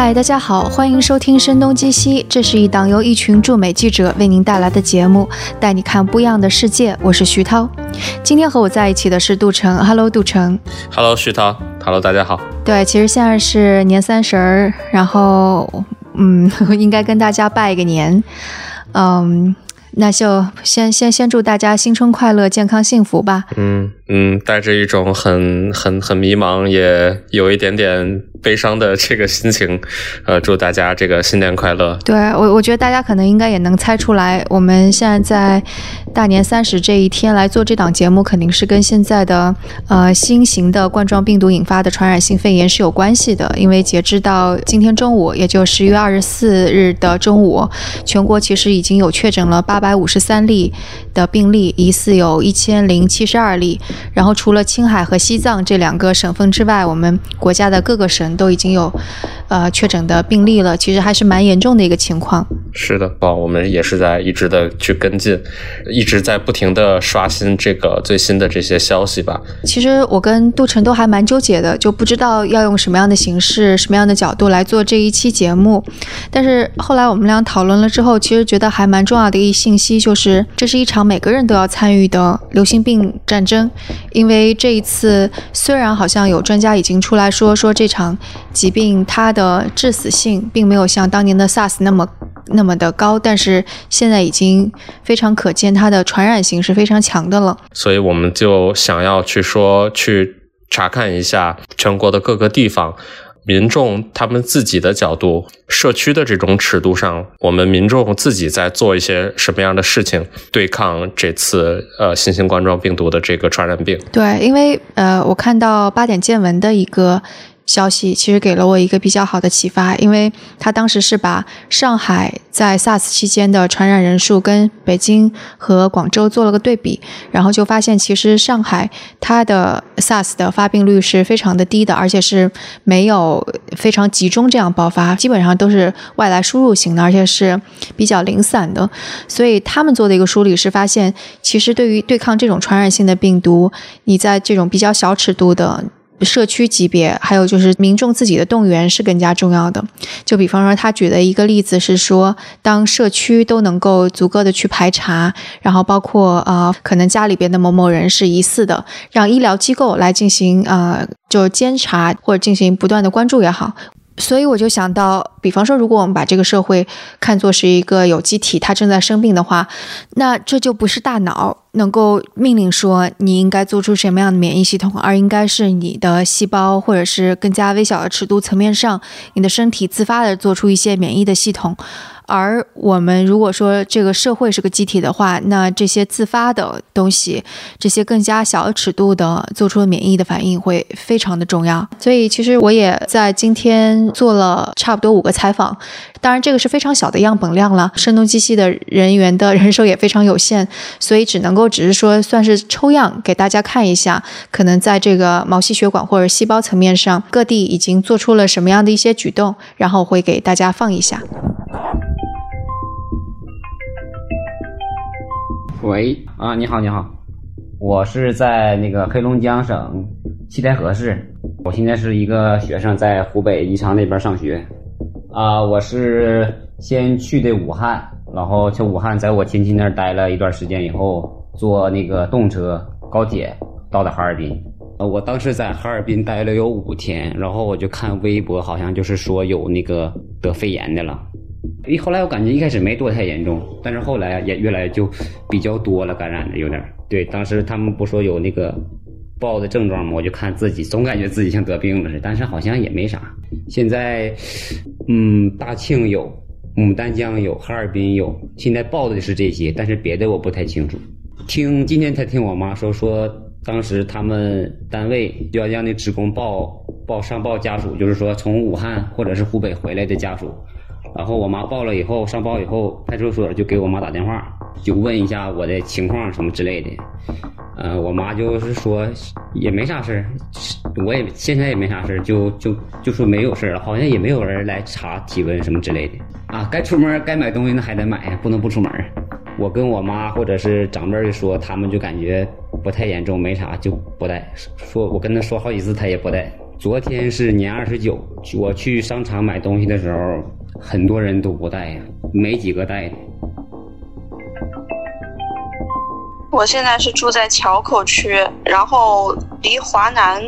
嗨，大家好，欢迎收听《声东击西》，这是一档由一群驻美记者为您带来的节目，带你看不一样的世界。我是徐涛，今天和我在一起的是杜成。Hello，杜成。Hello，徐涛。Hello，大家好。对，其实现在是年三十儿，然后嗯，应该跟大家拜个年，嗯。那就先先先祝大家新春快乐、健康幸福吧。嗯嗯，带着一种很很很迷茫，也有一点点悲伤的这个心情，呃，祝大家这个新年快乐。对我，我觉得大家可能应该也能猜出来，我们现在在大年三十这一天来做这档节目，肯定是跟现在的呃新型的冠状病毒引发的传染性肺炎是有关系的。因为截至到今天中午，也就十月二十四日的中午，全国其实已经有确诊了八百。百五十三例的病例，疑似有一千零七十二例。然后除了青海和西藏这两个省份之外，我们国家的各个省都已经有呃确诊的病例了。其实还是蛮严重的一个情况。是的，啊，我们也是在一直的去跟进，一直在不停的刷新这个最新的这些消息吧。其实我跟杜晨都还蛮纠结的，就不知道要用什么样的形式、什么样的角度来做这一期节目。但是后来我们俩讨论了之后，其实觉得还蛮重要的一信。息就是，这是一场每个人都要参与的流行病战争，因为这一次虽然好像有专家已经出来说说这场疾病它的致死性并没有像当年的 SARS 那么那么的高，但是现在已经非常可见它的传染性是非常强的了。所以我们就想要去说，去查看一下全国的各个地方。民众他们自己的角度，社区的这种尺度上，我们民众自己在做一些什么样的事情，对抗这次呃新型冠状病毒的这个传染病？对，因为呃，我看到八点见闻的一个。消息其实给了我一个比较好的启发，因为他当时是把上海在 SARS 期间的传染人数跟北京和广州做了个对比，然后就发现其实上海它的 SARS 的发病率是非常的低的，而且是没有非常集中这样爆发，基本上都是外来输入型的，而且是比较零散的。所以他们做的一个梳理是发现，其实对于对抗这种传染性的病毒，你在这种比较小尺度的。社区级别，还有就是民众自己的动员是更加重要的。就比方说，他举的一个例子是说，当社区都能够足够的去排查，然后包括呃，可能家里边的某某人是疑似的，让医疗机构来进行呃，就监察或者进行不断的关注也好。所以我就想到，比方说，如果我们把这个社会看作是一个有机体，它正在生病的话，那这就不是大脑能够命令说你应该做出什么样的免疫系统，而应该是你的细胞，或者是更加微小的尺度层面上，你的身体自发的做出一些免疫的系统。而我们如果说这个社会是个机体的话，那这些自发的东西，这些更加小尺度的做出了免疫的反应会非常的重要。所以其实我也在今天做了差不多五个采访，当然这个是非常小的样本量了，声东击西的人员的人手也非常有限，所以只能够只是说算是抽样给大家看一下，可能在这个毛细血管或者细胞层面上，各地已经做出了什么样的一些举动，然后会给大家放一下。喂啊，你好，你好，我是在那个黑龙江省七台河市，我现在是一个学生，在湖北宜昌那边上学。啊，我是先去的武汉，然后去武汉，在我亲戚那儿待了一段时间以后，坐那个动车高铁到的哈尔滨。呃，我当时在哈尔滨待了有五天，然后我就看微博，好像就是说有那个得肺炎的了。一后来我感觉一开始没多太严重，但是后来也越来就比较多了，感染的有点。对，当时他们不说有那个报的症状吗？我就看自己总感觉自己像得病了似的，但是好像也没啥。现在，嗯，大庆有，牡丹江有，哈尔滨有，现在报的是这些，但是别的我不太清楚。听今天才听我妈说，说当时他们单位要让那职工报报上报家属，就是说从武汉或者是湖北回来的家属。然后我妈报了以后，上报以后，派出所就给我妈打电话，就问一下我的情况什么之类的。呃，我妈就是说也没啥事儿，我也现在也没啥事儿，就就就说没有事儿了，好像也没有人来查体温什么之类的。啊，该出门该买东西那还得买，不能不出门。我跟我妈或者是长辈说，他们就感觉不太严重，没啥就不带。说我跟他说好几次，他也不带。昨天是年二十九，我去商场买东西的时候，很多人都不带呀，没几个带的。我现在是住在桥口区，然后离华南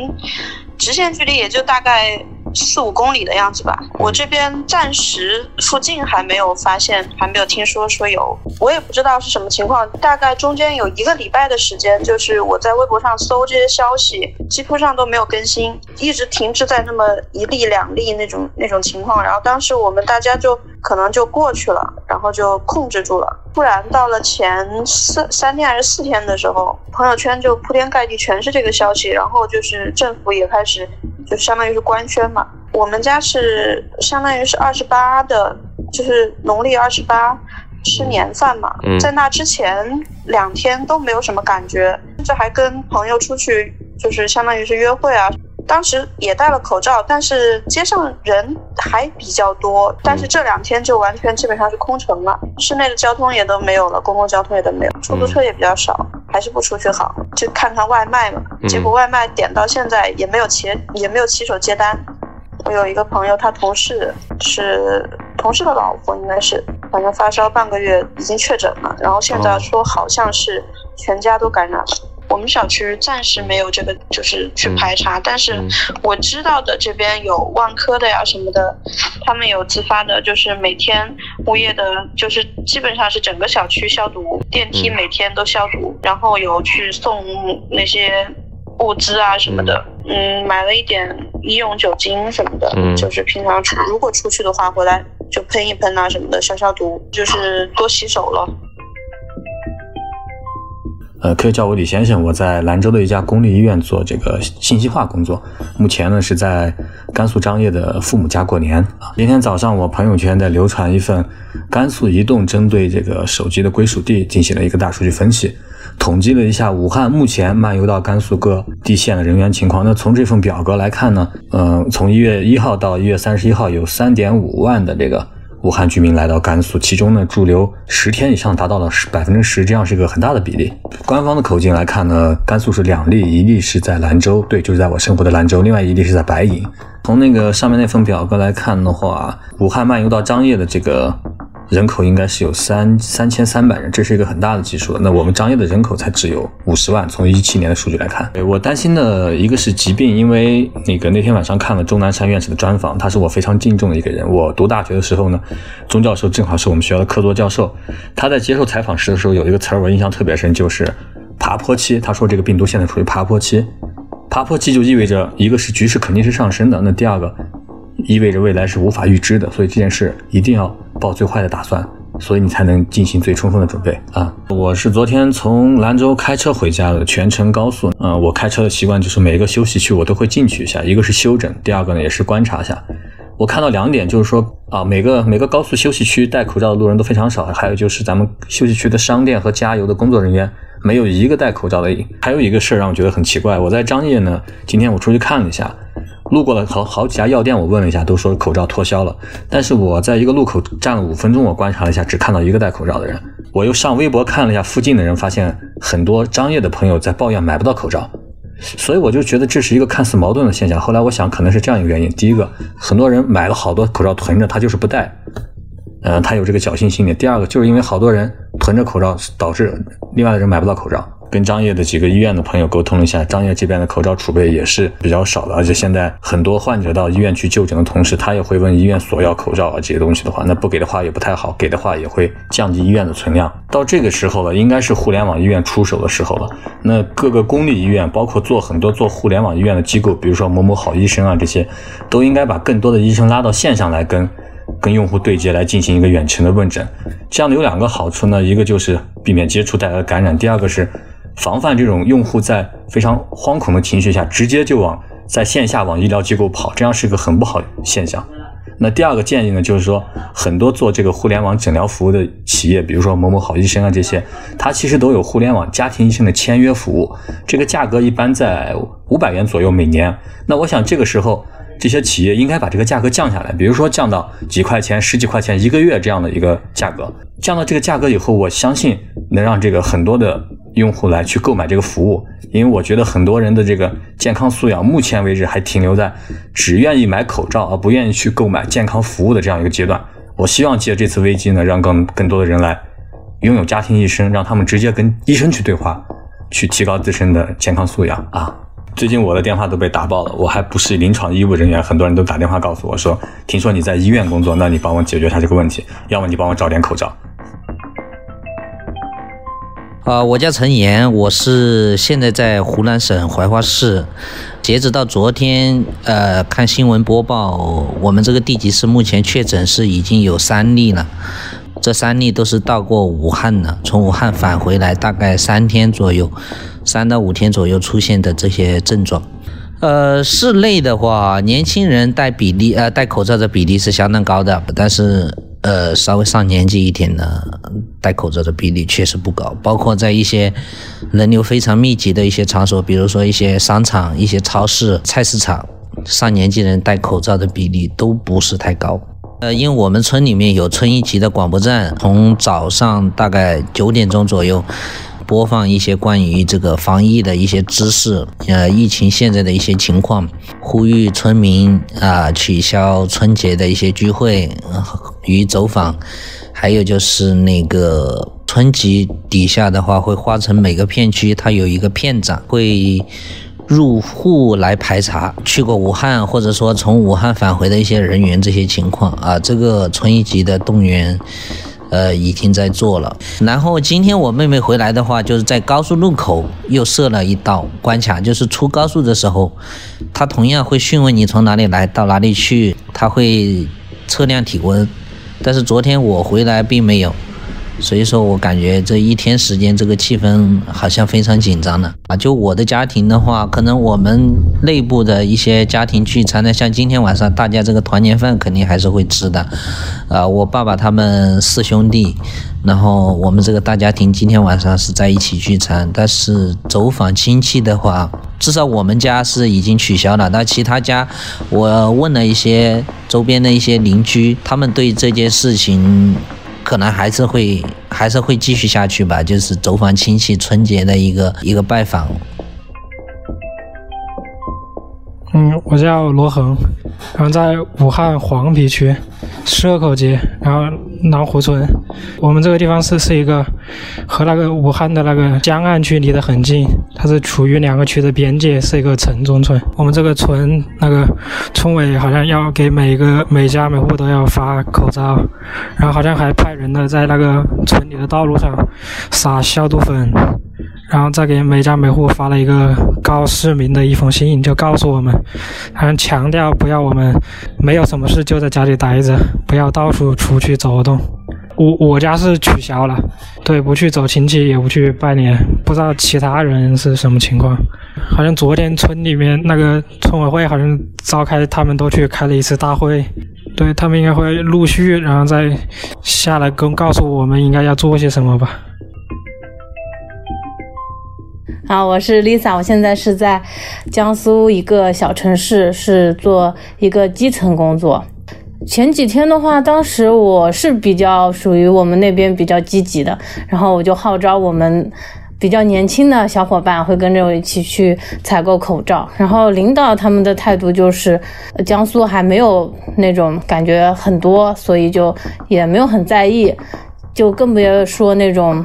直线距离也就大概四五公里的样子吧。我这边暂时附近还没有发现，还没有听说说有，我也不知道是什么情况。大概中间有一个礼拜的时间，就是我在微博上搜这些消息，几乎上都没有更新，一直停滞在那么一例两例那种那种情况。然后当时我们大家就可能就过去了，然后就控制住了。突然到了前四三天还是四天的时候，朋友圈就铺天盖地全是这个消息，然后就是政府也开始就相当于是官宣嘛。我们家是相当于是二十八的，就是农历二十八吃年饭嘛，在那之前两天都没有什么感觉，甚至还跟朋友出去就是相当于是约会啊。当时也戴了口罩，但是街上人还比较多。但是这两天就完全基本上是空城了，室内的交通也都没有了，公共交通也都没有，出租车也比较少，还是不出去好，就看看外卖嘛。结果外卖点到现在也没有骑，也没有骑手接单。我有一个朋友，他同事是同事的老婆，应该是，反正发烧半个月，已经确诊了，然后现在说好像是全家都感染了。我们小区暂时没有这个，就是去排查，但是我知道的这边有万科的呀什么的，他们有自发的，就是每天物业的，就是基本上是整个小区消毒，电梯每天都消毒，然后有去送那些物资啊什么的，嗯，买了一点医用酒精什么的，就是平常出如果出去的话，回来就喷一喷啊什么的，消消毒，就是多洗手了。呃，可以叫我李先生。我在兰州的一家公立医院做这个信息化工作。目前呢是在甘肃张掖的父母家过年啊。今天早上我朋友圈在流传一份甘肃移动针对这个手机的归属地进行了一个大数据分析，统计了一下武汉目前漫游到甘肃各地县的人员情况。那从这份表格来看呢，嗯，从一月一号到一月三十一号有三点五万的这个。武汉居民来到甘肃，其中呢驻留十天以上达到了十百分之十，这样是一个很大的比例。官方的口径来看呢，甘肃是两例，一例是在兰州，对，就是在我生活的兰州，另外一例是在白银。从那个上面那份表格来看的话，武汉漫游到张掖的这个。人口应该是有三三千三百人，这是一个很大的基数。那我们张掖的人口才只有五十万，从一七年的数据来看，我担心的一个是疾病，因为那个那天晚上看了钟南山院士的专访，他是我非常敬重的一个人。我读大学的时候呢，钟教授正好是我们学校的客座教授，他在接受采访时的时候有一个词儿我印象特别深，就是爬坡期。他说这个病毒现在处于爬坡期，爬坡期就意味着一个是局势肯定是上升的，那第二个。意味着未来是无法预知的，所以这件事一定要抱最坏的打算，所以你才能进行最充分的准备啊！我是昨天从兰州开车回家的，全程高速。嗯，我开车的习惯就是每个休息区我都会进去一下，一个是休整，第二个呢也是观察一下。我看到两点，就是说啊，每个每个高速休息区戴口罩的路人都非常少，还有就是咱们休息区的商店和加油的工作人员没有一个戴口罩的。还有一个事儿让我觉得很奇怪，我在张掖呢，今天我出去看了一下。路过了好好几家药店，我问了一下，都说口罩脱销了。但是我在一个路口站了五分钟，我观察了一下，只看到一个戴口罩的人。我又上微博看了一下附近的人，发现很多张掖的朋友在抱怨买不到口罩，所以我就觉得这是一个看似矛盾的现象。后来我想，可能是这样一个原因：第一个，很多人买了好多口罩囤着，他就是不戴，嗯，他有这个侥幸心理；第二个，就是因为好多人囤着口罩，导致另外的人买不到口罩。跟张掖的几个医院的朋友沟通了一下，张掖这边的口罩储备也是比较少的，而且现在很多患者到医院去就诊的同时，他也会问医院索要口罩啊这些东西的话，那不给的话也不太好，给的话也会降低医院的存量。到这个时候了，应该是互联网医院出手的时候了。那各个公立医院，包括做很多做互联网医院的机构，比如说某某好医生啊这些，都应该把更多的医生拉到线上来跟跟用户对接，来进行一个远程的问诊。这样的有两个好处呢，一个就是避免接触带来的感染，第二个是。防范这种用户在非常惶恐的情绪下，直接就往在线下往医疗机构跑，这样是一个很不好的现象。那第二个建议呢，就是说很多做这个互联网诊疗服务的企业，比如说某某好医生啊这些，它其实都有互联网家庭医生的签约服务，这个价格一般在五百元左右每年。那我想这个时候。这些企业应该把这个价格降下来，比如说降到几块钱、十几块钱一个月这样的一个价格。降到这个价格以后，我相信能让这个很多的用户来去购买这个服务，因为我觉得很多人的这个健康素养，目前为止还停留在只愿意买口罩而不愿意去购买健康服务的这样一个阶段。我希望借这次危机呢，让更更多的人来拥有家庭医生，让他们直接跟医生去对话，去提高自身的健康素养啊。最近我的电话都被打爆了，我还不是临床医务人员，很多人都打电话告诉我说，听说你在医院工作，那你帮我解决一下这个问题，要么你帮我找点口罩。啊，我叫陈岩，我是现在在湖南省怀化市。截止到昨天，呃，看新闻播报，我们这个地级市目前确诊是已经有三例了。这三例都是到过武汉的，从武汉返回来，大概三天左右，三到五天左右出现的这些症状。呃，室内的话，年轻人戴比例，呃，戴口罩的比例是相当高的，但是，呃，稍微上年纪一点的，戴口罩的比例确实不高。包括在一些人流非常密集的一些场所，比如说一些商场、一些超市、菜市场，上年纪人戴口罩的比例都不是太高。呃，因为我们村里面有村一级的广播站，从早上大概九点钟左右播放一些关于这个防疫的一些知识，呃，疫情现在的一些情况，呼吁村民啊取消春节的一些聚会与走访，还有就是那个村级底下的话会划成每个片区，它有一个片长会。入户来排查去过武汉或者说从武汉返回的一些人员这些情况啊，这个村一级的动员，呃，已经在做了。然后今天我妹妹回来的话，就是在高速路口又设了一道关卡，就是出高速的时候，他同样会询问你从哪里来到哪里去，他会测量体温，但是昨天我回来并没有。所以说我感觉这一天时间，这个气氛好像非常紧张的啊！就我的家庭的话，可能我们内部的一些家庭聚餐呢，像今天晚上大家这个团年饭肯定还是会吃的，啊，我爸爸他们四兄弟，然后我们这个大家庭今天晚上是在一起聚餐，但是走访亲戚的话，至少我们家是已经取消了。那其他家，我问了一些周边的一些邻居，他们对这件事情。可能还是会还是会继续下去吧，就是走访亲戚春节的一个一个拜访。嗯，我叫罗恒，然后在武汉黄陂区蛇口街，然后南湖村。我们这个地方是是一个和那个武汉的那个江岸区离得很近，它是处于两个区的边界，是一个城中村。我们这个村那个村委好像要给每个每家每户都要发口罩，然后好像还派人呢在那个村里的道路上撒消毒粉。然后再给每家每户发了一个告市民的一封信，就告诉我们，好像强调不要我们没有什么事就在家里待着，不要到处出去走动。我我家是取消了，对，不去走亲戚，也不去拜年。不知道其他人是什么情况。好像昨天村里面那个村委会好像召开，他们都去开了一次大会，对他们应该会陆续然后再下来跟告诉我们应该要做些什么吧。好，我是 Lisa，我现在是在江苏一个小城市，是做一个基层工作。前几天的话，当时我是比较属于我们那边比较积极的，然后我就号召我们比较年轻的小伙伴会跟着我一起去采购口罩。然后领导他们的态度就是，江苏还没有那种感觉很多，所以就也没有很在意，就更别说那种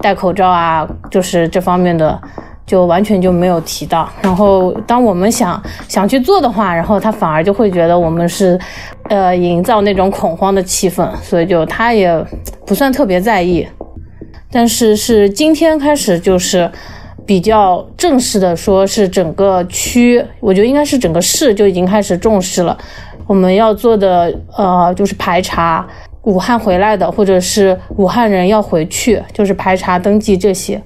戴口罩啊，就是这方面的。就完全就没有提到，然后当我们想想去做的话，然后他反而就会觉得我们是，呃，营造那种恐慌的气氛，所以就他也不算特别在意。但是是今天开始就是比较正式的说，是整个区，我觉得应该是整个市就已经开始重视了。我们要做的呃就是排查武汉回来的，或者是武汉人要回去，就是排查登记这些。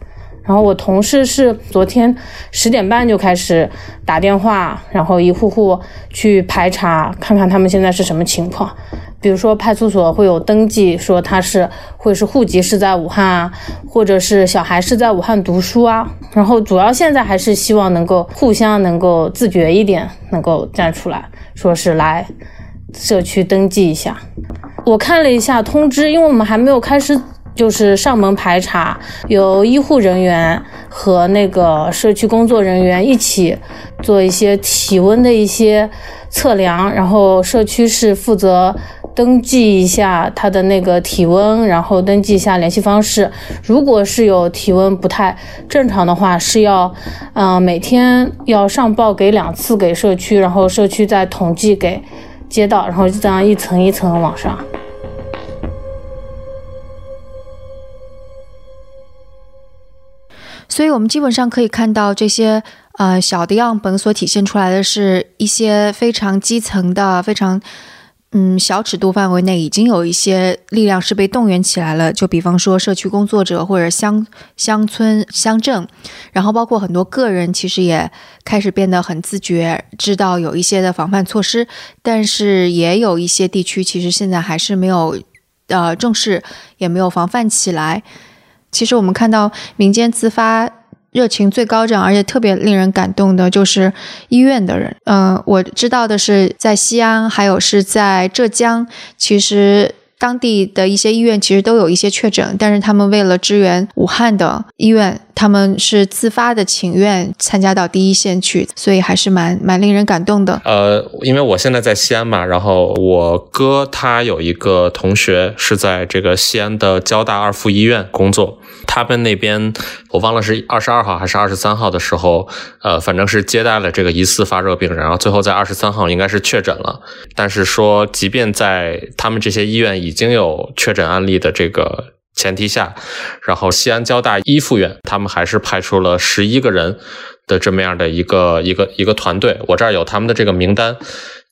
然后我同事是昨天十点半就开始打电话，然后一户户去排查，看看他们现在是什么情况。比如说派出所会有登记，说他是会是户籍是在武汉啊，或者是小孩是在武汉读书啊。然后主要现在还是希望能够互相能够自觉一点，能够站出来说是来社区登记一下。我看了一下通知，因为我们还没有开始。就是上门排查，由医护人员和那个社区工作人员一起做一些体温的一些测量，然后社区是负责登记一下他的那个体温，然后登记一下联系方式。如果是有体温不太正常的话，是要，嗯、每天要上报给两次给社区，然后社区再统计给街道，然后就这样一层一层往上。所以我们基本上可以看到这些呃小的样本所体现出来的是一些非常基层的、非常嗯小尺度范围内已经有一些力量是被动员起来了。就比方说社区工作者或者乡乡村乡镇，然后包括很多个人，其实也开始变得很自觉，知道有一些的防范措施，但是也有一些地区其实现在还是没有呃重视，也没有防范起来。其实我们看到民间自发热情最高涨，而且特别令人感动的，就是医院的人。嗯、我知道的是，在西安，还有是在浙江，其实当地的一些医院其实都有一些确诊，但是他们为了支援武汉的医院，他们是自发的请愿参加到第一线去，所以还是蛮蛮令人感动的。呃，因为我现在在西安嘛，然后我哥他有一个同学是在这个西安的交大二附医院工作，他们那边我忘了是二十二号还是二十三号的时候，呃，反正是接待了这个疑似发热病人，然后最后在二十三号应该是确诊了，但是说即便在他们这些医院已经有确诊案例的这个前提下，然后西安交大一附院他们还是派出了十一个人的这么样的一个一个一个团队，我这儿有他们的这个名单，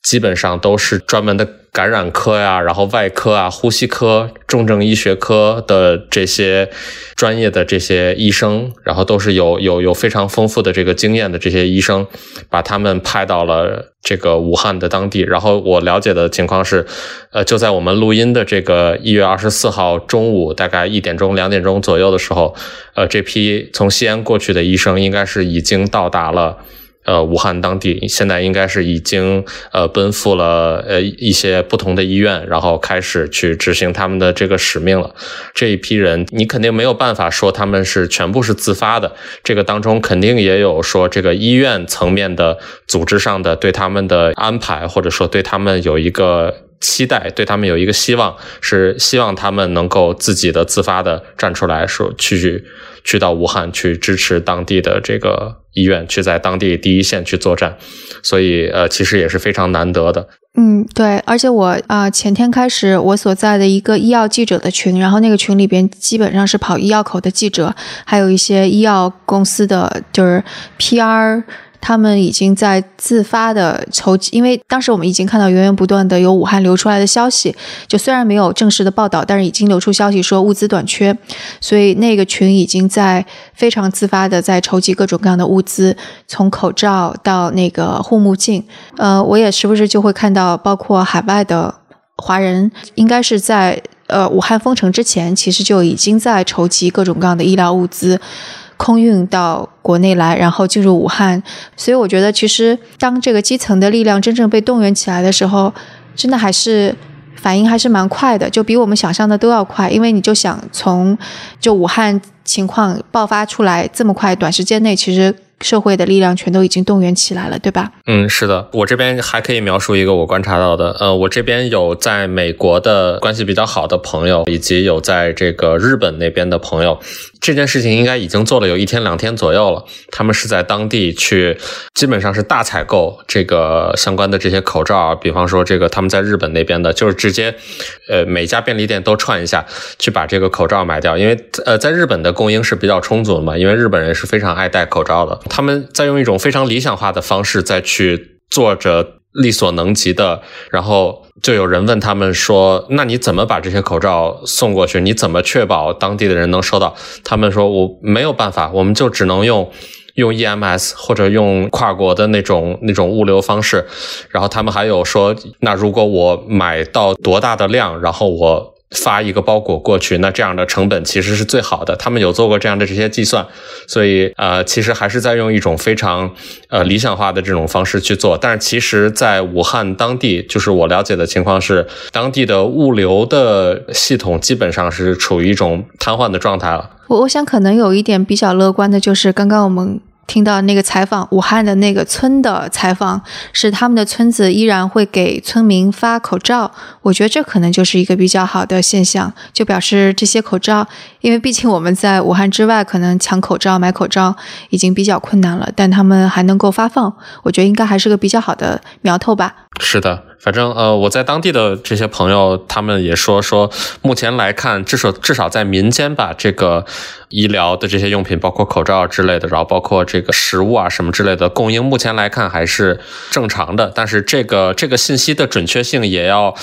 基本上都是专门的感染科呀，然后外科啊、呼吸科、重症医学科的这些专业的这些医生，然后都是有有有非常丰富的这个经验的这些医生，把他们派到了这个武汉的当地。然后我了解的情况是，呃，就在我们录音的这个一月二十四号中午大概一点钟、两点钟左右的时候，呃，这批从西安过去的医生应该是已经到达了。呃，武汉当地现在应该是已经呃奔赴了呃一些不同的医院，然后开始去执行他们的这个使命了。这一批人，你肯定没有办法说他们是全部是自发的，这个当中肯定也有说这个医院层面的组织上的对他们的安排，或者说对他们有一个。期待对他们有一个希望，是希望他们能够自己的自发的站出来说去去到武汉去支持当地的这个医院，去在当地第一线去作战，所以呃，其实也是非常难得的。嗯，对，而且我啊、前天开始我所在的一个医药记者的群，然后那个群里边基本上是跑医药口的记者，还有一些医药公司的就是 PR。他们已经在自发的筹集，因为当时我们已经看到源源不断的有武汉流出来的消息，就虽然没有正式的报道，但是已经流出消息说物资短缺，所以那个群已经在非常自发的在筹集各种各样的物资，从口罩到那个护目镜，呃，我也时不时就会看到，包括海外的华人，应该是在呃武汉封城之前，其实就已经在筹集各种各样的医疗物资。空运到国内来，然后进入武汉，所以我觉得，其实当这个基层的力量真正被动员起来的时候，真的还是反应还是蛮快的，就比我们想象的都要快。因为你就想从就武汉情况爆发出来这么快，短时间内，其实社会的力量全都已经动员起来了，对吧？嗯，是的，我这边还可以描述一个我观察到的，呃，我这边有在美国的关系比较好的朋友，以及有在这个日本那边的朋友。这件事情应该已经做了有一天两天左右了。他们是在当地去，基本上是大采购这个相关的这些口罩，比方说这个他们在日本那边的，就是直接，呃，每家便利店都串一下，去把这个口罩买掉，因为呃，在日本的供应是比较充足的嘛，因为日本人是非常爱戴口罩的，他们在用一种非常理想化的方式再去做着力所能及的，然后就有人问他们说：“那你怎么把这些口罩送过去？你怎么确保当地的人能收到？”他们说：“我没有办法，我们就只能用。”用 EMS 或者用跨国的那种那种物流方式，然后他们还有说，那如果我买到多大的量，然后我发一个包裹过去，那这样的成本其实是最好的。他们有做过这样的这些计算，所以呃，其实还是在用一种非常呃理想化的这种方式去做。但是其实，在武汉当地，就是我了解的情况是，当地的物流的系统基本上是处于一种瘫痪的状态了。我我想可能有一点比较乐观的就是刚刚我们。听到那个采访武汉的那个村的采访，是他们的村子依然会给村民发口罩，我觉得这可能就是一个比较好的现象，就表示这些口罩，因为毕竟我们在武汉之外可能抢口罩、买口罩已经比较困难了，但他们还能够发放，我觉得应该还是个比较好的苗头吧。是的。反正呃，我在当地的这些朋友，他们也说说，目前来看，至少至少在民间吧，这个医疗的这些用品，包括口罩之类的，然后包括这个食物啊什么之类的供应，目前来看还是正常的。但是这个这个信息的准确性也要。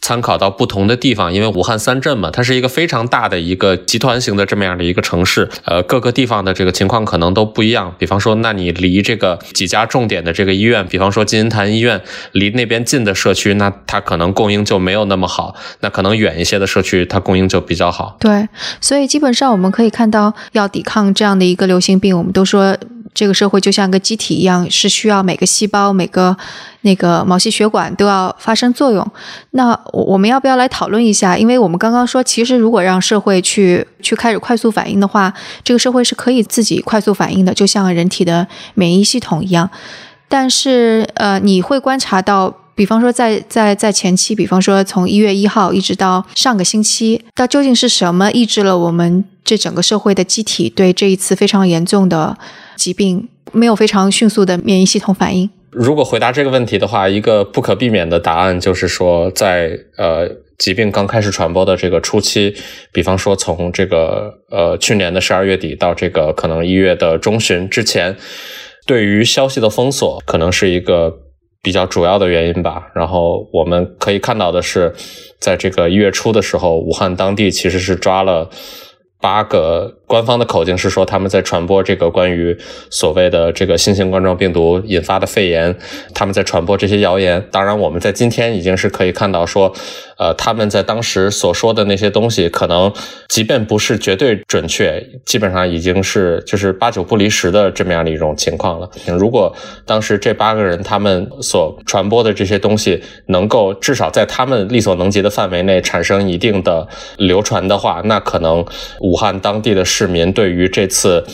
参考到不同的地方，因为武汉三镇嘛，它是一个非常大的一个集团型的这么样的一个城市，呃，各个地方的这个情况可能都不一样。比方说，那你离这个几家重点的这个医院，比方说金银潭医院，离那边近的社区，那它可能供应就没有那么好；那可能远一些的社区，它供应就比较好。对，所以基本上我们可以看到，要抵抗这样的一个流行病，我们都说。这个社会就像一个机体一样，是需要每个细胞、每个那个毛细血管都要发生作用。那我们要不要来讨论一下？因为我们刚刚说，其实如果让社会去去开始快速反应的话，这个社会是可以自己快速反应的，就像人体的免疫系统一样。但是，呃，你会观察到，比方说在在在前期，比方说从一月一号一直到上个星期，那究竟是什么抑制了我们这整个社会的机体对这一次非常严重的？疾病没有非常迅速的免疫系统反应。如果回答这个问题的话，一个不可避免的答案就是说，在呃疾病刚开始传播的这个初期，比方说从这个呃去年的十二月底到这个可能一月的中旬之前，对于消息的封锁可能是一个比较主要的原因吧。然后我们可以看到的是，在这个一月初的时候，武汉当地其实是抓了。八个官方的口径是说他们在传播这个关于所谓的这个新型冠状病毒引发的肺炎，他们在传播这些谣言。当然，我们在今天已经是可以看到说，呃，他们在当时所说的那些东西，可能即便不是绝对准确，基本上已经是就是八九不离十的这么样的一种情况了。如果当时这八个人他们所传播的这些东西能够至少在他们力所能及的范围内产生一定的流传的话，那可能。武汉当地的市民对于这次，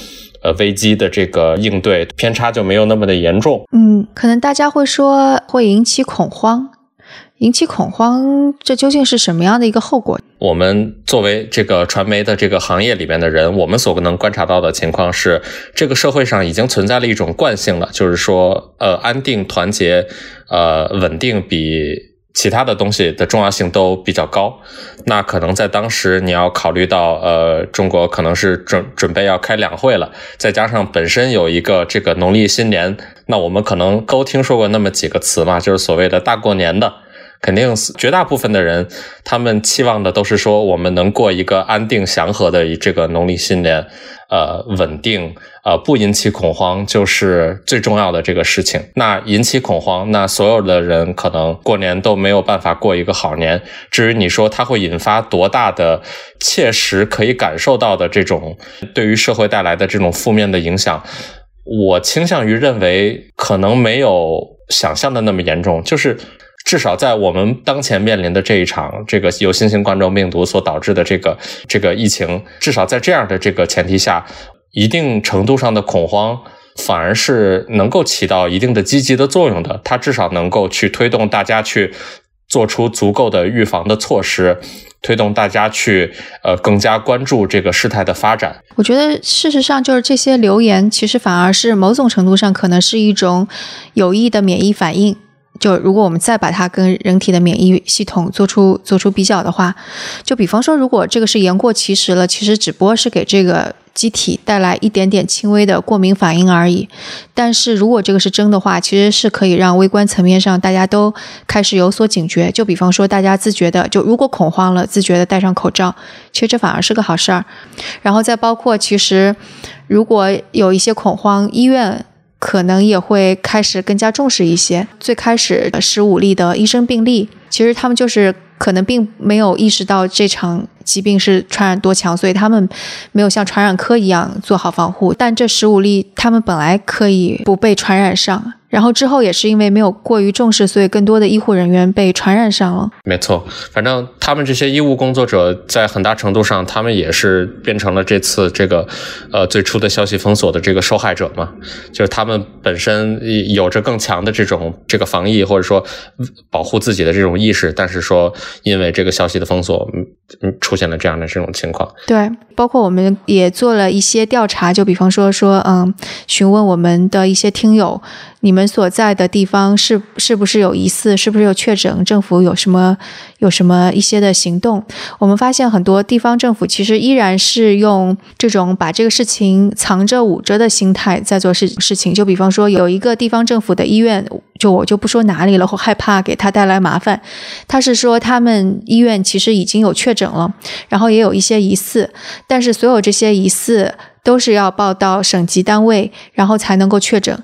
呃危机的这个应对偏差就没有那么的严重。嗯，可能大家会说会引起恐慌，引起恐慌，这究竟是什么样的一个后果？我们作为这个传媒的这个行业里边的人，我们所能观察到的情况是，这个社会上已经存在了一种惯性了，就是说，呃，安定、团结、呃，稳定比。其他的东西的重要性都比较高，那可能在当时你要考虑到，呃，中国可能是准准备要开两会了，再加上本身有一个这个农历新年，那我们可能都听说过那么几个词嘛，就是所谓的大过年的。肯定绝大部分的人，他们期望的都是说，我们能过一个安定祥和的这个农历新年，呃，稳定，呃，不引起恐慌，就是最重要的这个事情。那引起恐慌，那所有的人可能过年都没有办法过一个好年。至于你说它会引发多大的切实可以感受到的这种对于社会带来的这种负面的影响，我倾向于认为可能没有想象的那么严重，就是。至少在我们当前面临的这一场这个由新型冠状病毒所导致的这个这个疫情，至少在这样的这个前提下，一定程度上的恐慌反而是能够起到一定的积极的作用的。它至少能够去推动大家去做出足够的预防的措施，推动大家去呃更加关注这个事态的发展。我觉得事实上就是这些留言其实反而是某种程度上可能是一种有益的免疫反应。就如果我们再把它跟人体的免疫系统做出做出比较的话，就比方说，如果这个是言过其实了，其实只不过是给这个机体带来一点点轻微的过敏反应而已。但是如果这个是真的话，其实是可以让微观层面上大家都开始有所警觉。就比方说，大家自觉的，就如果恐慌了，自觉的戴上口罩，其实这反而是个好事儿。然后再包括，其实如果有一些恐慌，医院。可能也会开始更加重视一些。最开始十五例的医生病例，其实他们就是可能并没有意识到这场疾病是传染多强，所以他们没有像传染科一样做好防护。但这十五例，他们本来可以不被传染上。然后之后也是因为没有过于重视，所以更多的医护人员被传染上了。没错，反正他们这些医务工作者在很大程度上，他们也是变成了这次这个呃最初的消息封锁的这个受害者嘛。就是他们本身有着更强的这种这个防疫或者说保护自己的这种意识，但是说因为这个消息的封锁，嗯，出现了这样的这种情况。对，包括我们也做了一些调查，就比方说说嗯，询问我们的一些听友。你们所在的地方是是不是有疑似？是不是有确诊？政府有什么有什么一些的行动？我们发现很多地方政府其实依然是用这种把这个事情藏着捂着的心态在做事事情。就比方说，有一个地方政府的医院，就我就不说哪里了，或害怕给他带来麻烦。他是说他们医院其实已经有确诊了，然后也有一些疑似，但是所有这些疑似都是要报到省级单位，然后才能够确诊。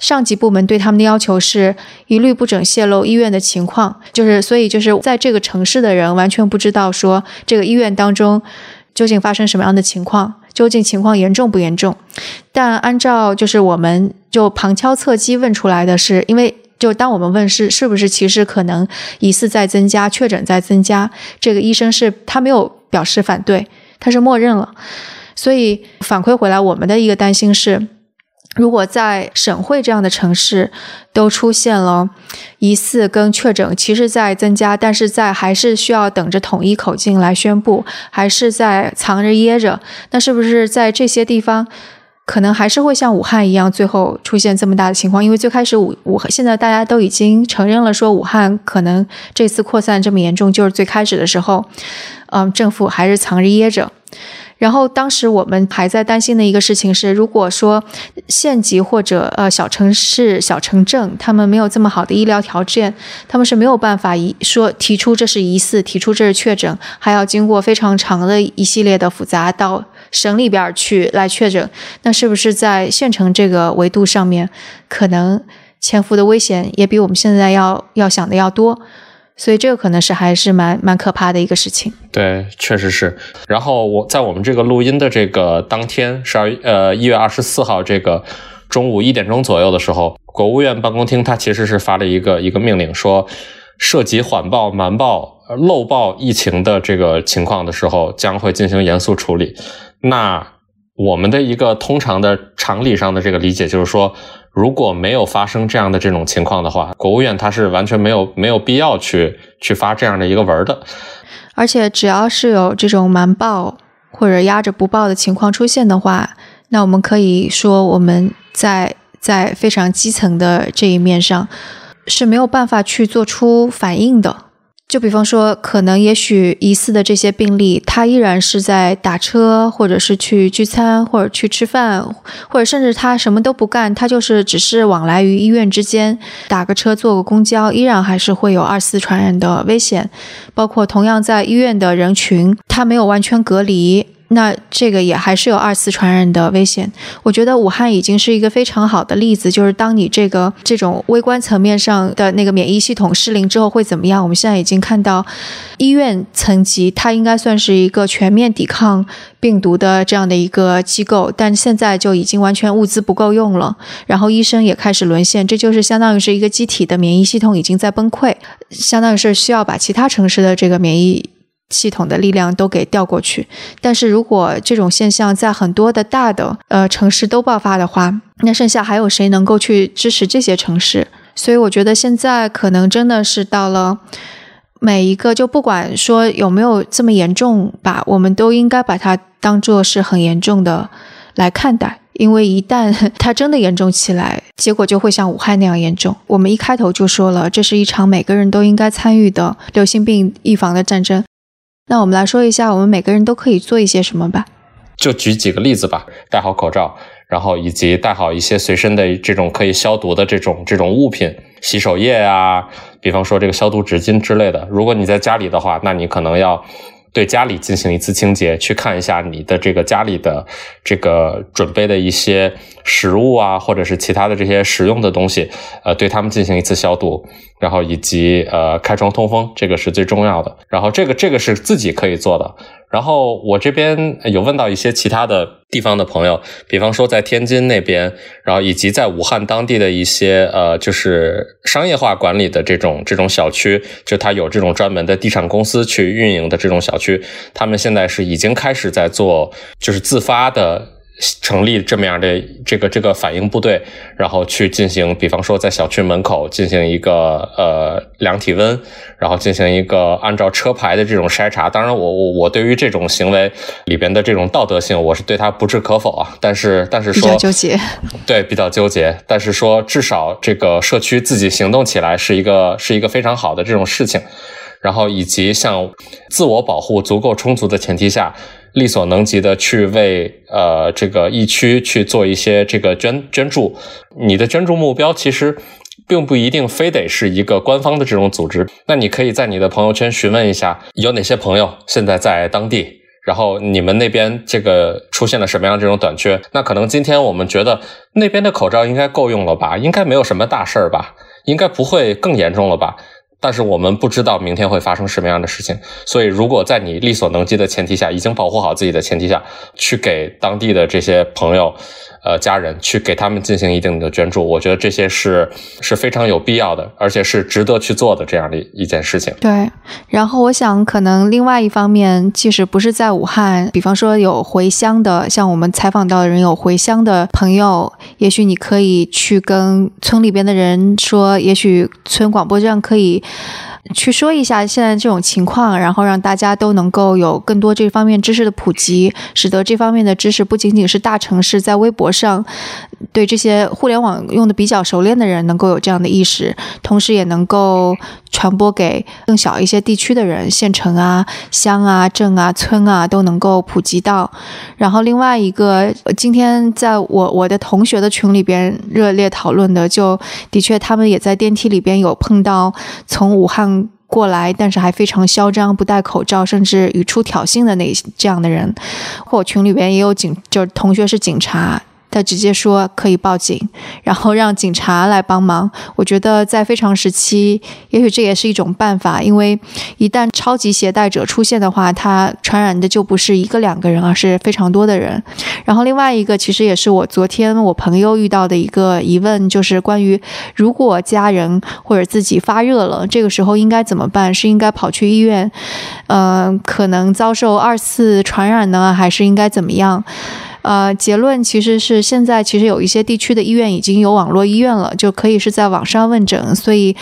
上级部门对他们的要求是一律不准泄露医院的情况，就是所以就是在这个城市的人完全不知道说这个医院当中究竟发生什么样的情况，究竟情况严重不严重。但按照就是我们就旁敲侧击问出来的是，因为就当我们问是是不是其实可能疑似在增加，确诊在增加，这个医生是他没有表示反对，他是默认了。所以反馈回来，我们的一个担心是。如果在省会这样的城市都出现了疑似跟确诊，其实在增加，但是在还是需要等着统一口径来宣布，还是在藏着掖着？那是不是在这些地方可能还是会像武汉一样，最后出现这么大的情况？因为最开始武武汉现在大家都已经承认了，说武汉可能这次扩散这么严重，就是最开始的时候，嗯，政府还是藏着掖着。然后当时我们还在担心的一个事情是，如果说县级或者呃小城市、小城镇，他们没有这么好的医疗条件，他们是没有办法一说提出这是疑似，提出这是确诊，还要经过非常长的一系列的复杂到省里边去来确诊。那是不是在县城这个维度上面，可能潜伏的危险也比我们现在要要想的要多？所以这个可能是还是蛮蛮可怕的一个事情。对，确实是。然后我在我们这个录音的这个当天，十二呃一月二十四号这个中午一点钟左右的时候，国务院办公厅它其实是发了一个一个命令，说涉及缓报、瞒报、漏报疫情的这个情况的时候，将会进行严肃处理。那我们的一个通常的常理上的这个理解就是说。如果没有发生这样的这种情况的话，国务院它是完全没有没有必要去去发这样的一个文的。而且只要是有这种瞒报或者压着不报的情况出现的话，那我们可以说我们在在非常基层的这一面上是没有办法去做出反应的。就比方说，可能也许疑似的这些病例，他依然是在打车，或者是去聚餐，或者去吃饭，或者甚至他什么都不干，他就是只是往来于医院之间，打个车，坐个公交，依然还是会有二次传染的危险。包括同样在医院的人群，他没有完全隔离。那这个也还是有二次传染的危险。我觉得武汉已经是一个非常好的例子，就是当你这个这种微观层面上的那个免疫系统失灵之后会怎么样？我们现在已经看到，医院层级它应该算是一个全面抵抗病毒的这样的一个机构，但现在就已经完全物资不够用了，然后医生也开始沦陷，这就是相当于是一个机体的免疫系统已经在崩溃，相当于是需要把其他城市的这个免疫。系统的力量都给调过去，但是如果这种现象在很多的大的呃城市都爆发的话，那剩下还有谁能够去支持这些城市？所以我觉得现在可能真的是到了每一个，就不管说有没有这么严重吧，我们都应该把它当做是很严重的来看待，因为一旦它真的严重起来，结果就会像武汉那样严重。我们一开头就说了，这是一场每个人都应该参与的流行病预防的战争。那我们来说一下，我们每个人都可以做一些什么吧？就举几个例子吧，戴好口罩，然后以及带好一些随身的这种可以消毒的这种这种物品，洗手液啊，比方说这个消毒纸巾之类的。如果你在家里的话，那你可能要对家里进行一次清洁，去看一下你的这个家里的这个准备的一些食物啊，或者是其他的这些食用的东西，呃，对他们进行一次消毒，然后以及呃开窗通风，这个是最重要的。然后这个这个是自己可以做的。然后我这边有问到一些其他的地方的朋友，比方说在天津那边，然后以及在武汉当地的一些呃，就是商业化管理的这种这种小区，就它有这种专门的地产公司去运营的这种小区，他们现在是已经开始在做，就是自发的。成立这么样的这个这个反应部队，然后去进行，比方说在小区门口进行一个呃量体温，然后进行一个按照车牌的这种筛查。当然，我我我对于这种行为里边的这种道德性，我是对他不置可否啊。但是但是说比较纠结，对比较纠结。但是说至少这个社区自己行动起来是一个是一个非常好的这种事情。然后以及像自我保护足够充足的前提下。力所能及的去为呃这个疫区去做一些这个捐捐助，你的捐助目标其实并不一定非得是一个官方的这种组织，那你可以在你的朋友圈询问一下有哪些朋友现在在当地，然后你们那边这个出现了什么样这种短缺，那可能今天我们觉得那边的口罩应该够用了吧，应该没有什么大事儿吧，应该不会更严重了吧。但是我们不知道明天会发生什么样的事情，所以如果在你力所能及的前提下，已经保护好自己的前提下，去给当地的这些朋友。呃，家人去给他们进行一定的捐助，我觉得这些是是非常有必要的，而且是值得去做的这样的一件事情。对，然后我想，可能另外一方面，即使不是在武汉，比方说有回乡的，像我们采访到的人有回乡的朋友，也许你可以去跟村里边的人说，也许村广播站可以。去说一下现在这种情况，然后让大家都能够有更多这方面知识的普及，使得这方面的知识不仅仅是大城市在微博上对这些互联网用的比较熟练的人能够有这样的意识，同时也能够传播给更小一些地区的人，县城啊、乡啊、镇啊、村啊都能够普及到。然后另外一个，今天在我我的同学的群里边热烈讨论的，就的确他们也在电梯里边有碰到从武汉。过来，但是还非常嚣张，不戴口罩，甚至语出挑衅的那这样的人，或我群里边也有警，就是同学是警察。他直接说可以报警，然后让警察来帮忙。我觉得在非常时期，也许这也是一种办法，因为一旦超级携带者出现的话，他传染的就不是一个两个人，而是非常多的人。然后另外一个，其实也是我昨天我朋友遇到的一个疑问，就是关于如果家人或者自己发热了，这个时候应该怎么办？是应该跑去医院，嗯，可能遭受二次传染呢，还是应该怎么样？呃，结论其实是现在其实有一些地区的医院已经有网络医院了，就可以是在网上问诊。所以，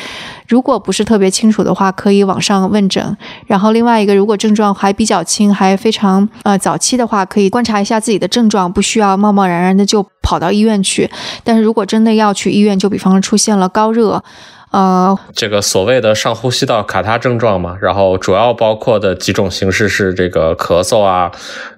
如果不是特别清楚的话，可以网上问诊。然后另外一个，如果症状还比较轻，还非常呃早期的话，可以观察一下自己的症状，不需要贸贸然然的就跑到医院去。但是如果真的要去医院，就比方说出现了高热，呃，这个所谓的上呼吸道卡他症状嘛，然后主要包括的几种形式是这个咳嗽啊，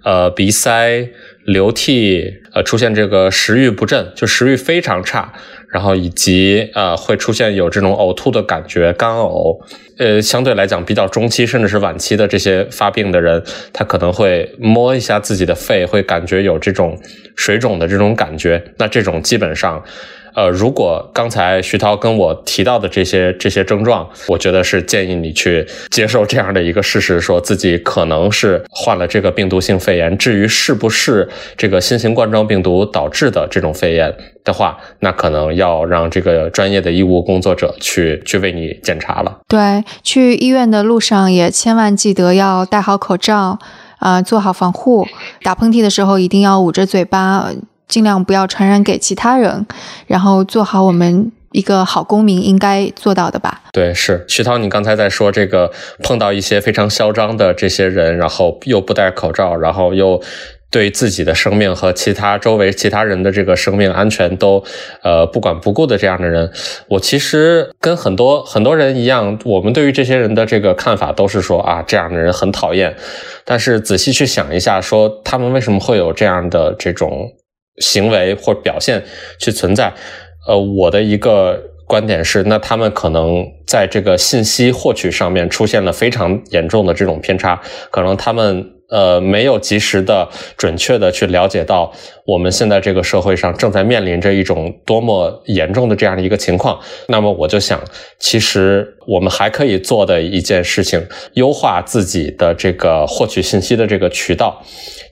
呃，鼻塞。流涕，呃，出现这个食欲不振，就食欲非常差，然后以及呃会出现有这种呕吐的感觉，干呕，呃，相对来讲比较中期甚至是晚期的这些发病的人，他可能会摸一下自己的肺，会感觉有这种水肿的这种感觉，那这种基本上。呃，如果刚才徐涛跟我提到的这些这些症状，我觉得是建议你去接受这样的一个事实，说自己可能是患了这个病毒性肺炎。至于是不是这个新型冠状病毒导致的这种肺炎的话，那可能要让这个专业的医务工作者去去为你检查了。对，去医院的路上也千万记得要戴好口罩，啊，做好防护。打喷嚏的时候一定要捂着嘴巴。尽量不要传染给其他人，然后做好我们一个好公民应该做到的吧。对，是徐涛，你刚才在说这个碰到一些非常嚣张的这些人，然后又不戴口罩，然后又对自己的生命和其他周围其他人的这个生命安全都呃不管不顾的这样的人，我其实跟很多很多人一样，我们对于这些人的这个看法都是说啊，这样的人很讨厌。但是仔细去想一下，说他们为什么会有这样的这种。行为或表现去存在，呃，我的一个观点是，那他们可能在这个信息获取上面出现了非常严重的这种偏差，可能他们。呃，没有及时的、准确的去了解到我们现在这个社会上正在面临着一种多么严重的这样的一个情况。那么我就想，其实我们还可以做的一件事情，优化自己的这个获取信息的这个渠道，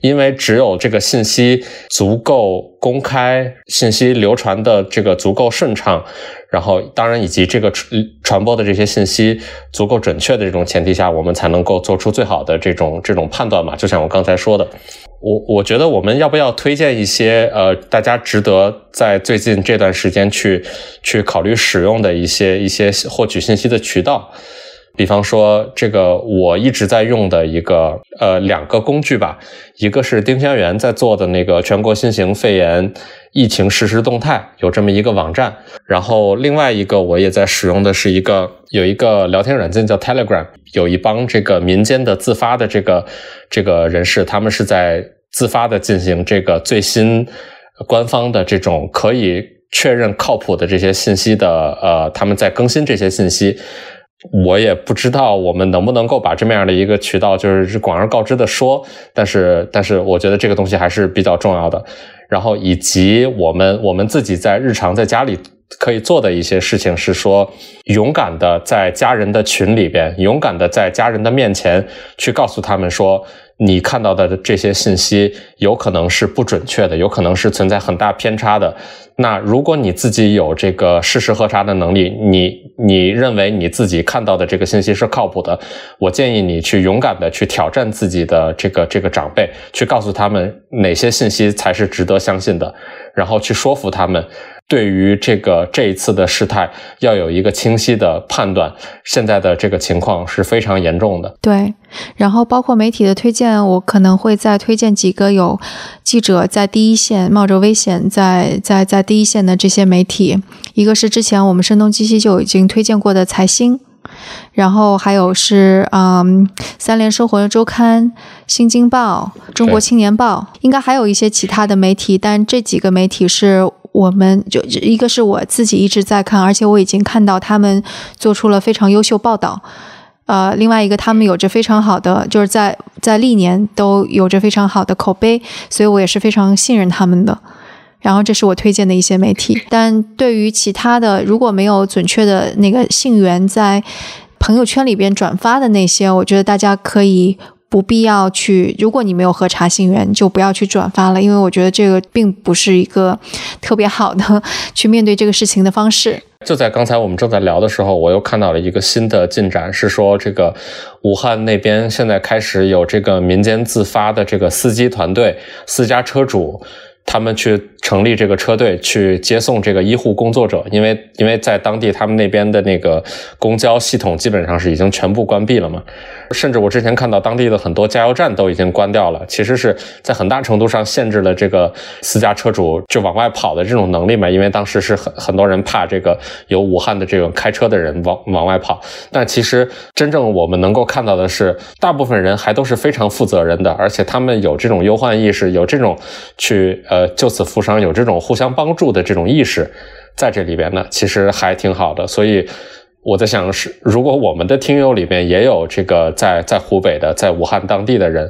因为只有这个信息足够公开，信息流传的这个足够顺畅。然后，当然，以及这个传传播的这些信息足够准确的这种前提下，我们才能够做出最好的这种这种判断嘛。就像我刚才说的，我我觉得我们要不要推荐一些呃，大家值得在最近这段时间去去考虑使用的一些一些获取信息的渠道。比方说，这个我一直在用的一个呃两个工具吧，一个是丁香园在做的那个全国新型肺炎疫情实时动态，有这么一个网站。然后另外一个我也在使用的是一个有一个聊天软件叫 Telegram，有一帮这个民间的自发的这个这个人士，他们是在自发的进行这个最新官方的这种可以确认靠谱的这些信息的呃，他们在更新这些信息。我也不知道我们能不能够把这么样的一个渠道，就是广而告之的说，但是，但是我觉得这个东西还是比较重要的。然后，以及我们我们自己在日常在家里可以做的一些事情，是说勇敢的在家人的群里边，勇敢的在家人的面前去告诉他们说。你看到的这些信息有可能是不准确的，有可能是存在很大偏差的。那如果你自己有这个事实核查的能力，你你认为你自己看到的这个信息是靠谱的，我建议你去勇敢的去挑战自己的这个这个长辈，去告诉他们哪些信息才是值得相信的，然后去说服他们。对于这个这一次的事态，要有一个清晰的判断。现在的这个情况是非常严重的。对，然后包括媒体的推荐，我可能会再推荐几个有记者在第一线冒着危险在在在第一线的这些媒体。一个是之前我们声东击西就已经推荐过的财新，然后还有是嗯三联生活周刊、新京报、中国青年报，应该还有一些其他的媒体，但这几个媒体是。我们就一个是我自己一直在看，而且我已经看到他们做出了非常优秀报道。呃，另外一个他们有着非常好的，就是在在历年都有着非常好的口碑，所以我也是非常信任他们的。然后这是我推荐的一些媒体。但对于其他的，如果没有准确的那个信源在朋友圈里边转发的那些，我觉得大家可以。不必要去，如果你没有核查信源，就不要去转发了，因为我觉得这个并不是一个特别好的去面对这个事情的方式。就在刚才我们正在聊的时候，我又看到了一个新的进展，是说这个武汉那边现在开始有这个民间自发的这个司机团队、私家车主。他们去成立这个车队，去接送这个医护工作者，因为因为在当地他们那边的那个公交系统基本上是已经全部关闭了嘛，甚至我之前看到当地的很多加油站都已经关掉了，其实是在很大程度上限制了这个私家车主就往外跑的这种能力嘛，因为当时是很很多人怕这个有武汉的这种开车的人往往外跑，但其实真正我们能够看到的是，大部分人还都是非常负责任的，而且他们有这种忧患意识，有这种去。呃，救死扶伤有这种互相帮助的这种意识，在这里边呢，其实还挺好的。所以我在想，是如果我们的听友里边也有这个在在湖北的，在武汉当地的人，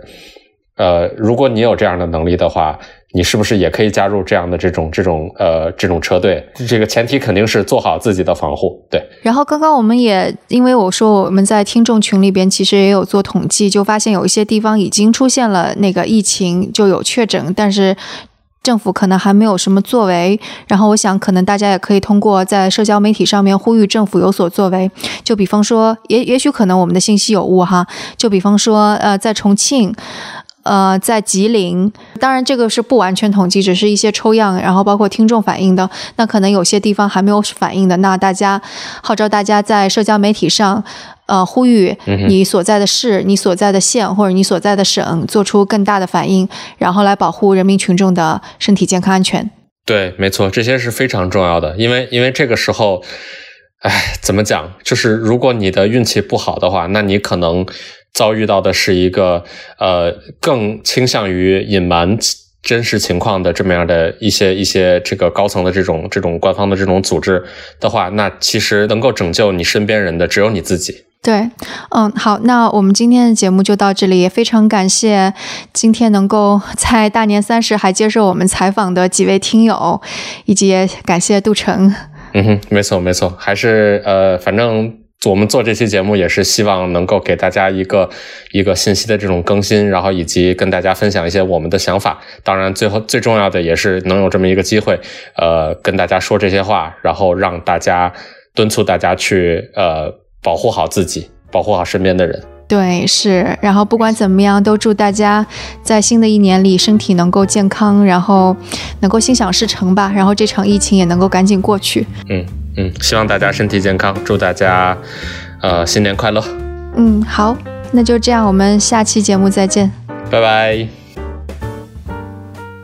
呃，如果你有这样的能力的话，你是不是也可以加入这样的这种这种呃这种车队？这个前提肯定是做好自己的防护。对。然后刚刚我们也因为我说我们在听众群里边其实也有做统计，就发现有一些地方已经出现了那个疫情，就有确诊，但是。政府可能还没有什么作为，然后我想可能大家也可以通过在社交媒体上面呼吁政府有所作为。就比方说，也也许可能我们的信息有误哈。就比方说，呃，在重庆，呃，在吉林，当然这个是不完全统计，只是一些抽样，然后包括听众反映的。那可能有些地方还没有反映的，那大家号召大家在社交媒体上。呃，呼吁你所在的市、你所在的县或者你所在的省做出更大的反应，然后来保护人民群众的身体健康安全。对，没错，这些是非常重要的，因为因为这个时候，哎，怎么讲？就是如果你的运气不好的话，那你可能遭遇到的是一个呃更倾向于隐瞒真实情况的这么样的一些一些这个高层的这种这种官方的这种组织的话，那其实能够拯救你身边人的只有你自己。对，嗯，好，那我们今天的节目就到这里，也非常感谢今天能够在大年三十还接受我们采访的几位听友，以及感谢杜成。嗯哼，没错没错，还是呃，反正我们做这期节目也是希望能够给大家一个一个信息的这种更新，然后以及跟大家分享一些我们的想法。当然，最后最重要的也是能有这么一个机会，呃，跟大家说这些话，然后让大家敦促大家去呃。保护好自己，保护好身边的人。对，是。然后不管怎么样，都祝大家在新的一年里身体能够健康，然后能够心想事成吧。然后这场疫情也能够赶紧过去。嗯嗯，希望大家身体健康，祝大家呃新年快乐。嗯，好，那就这样，我们下期节目再见，拜拜。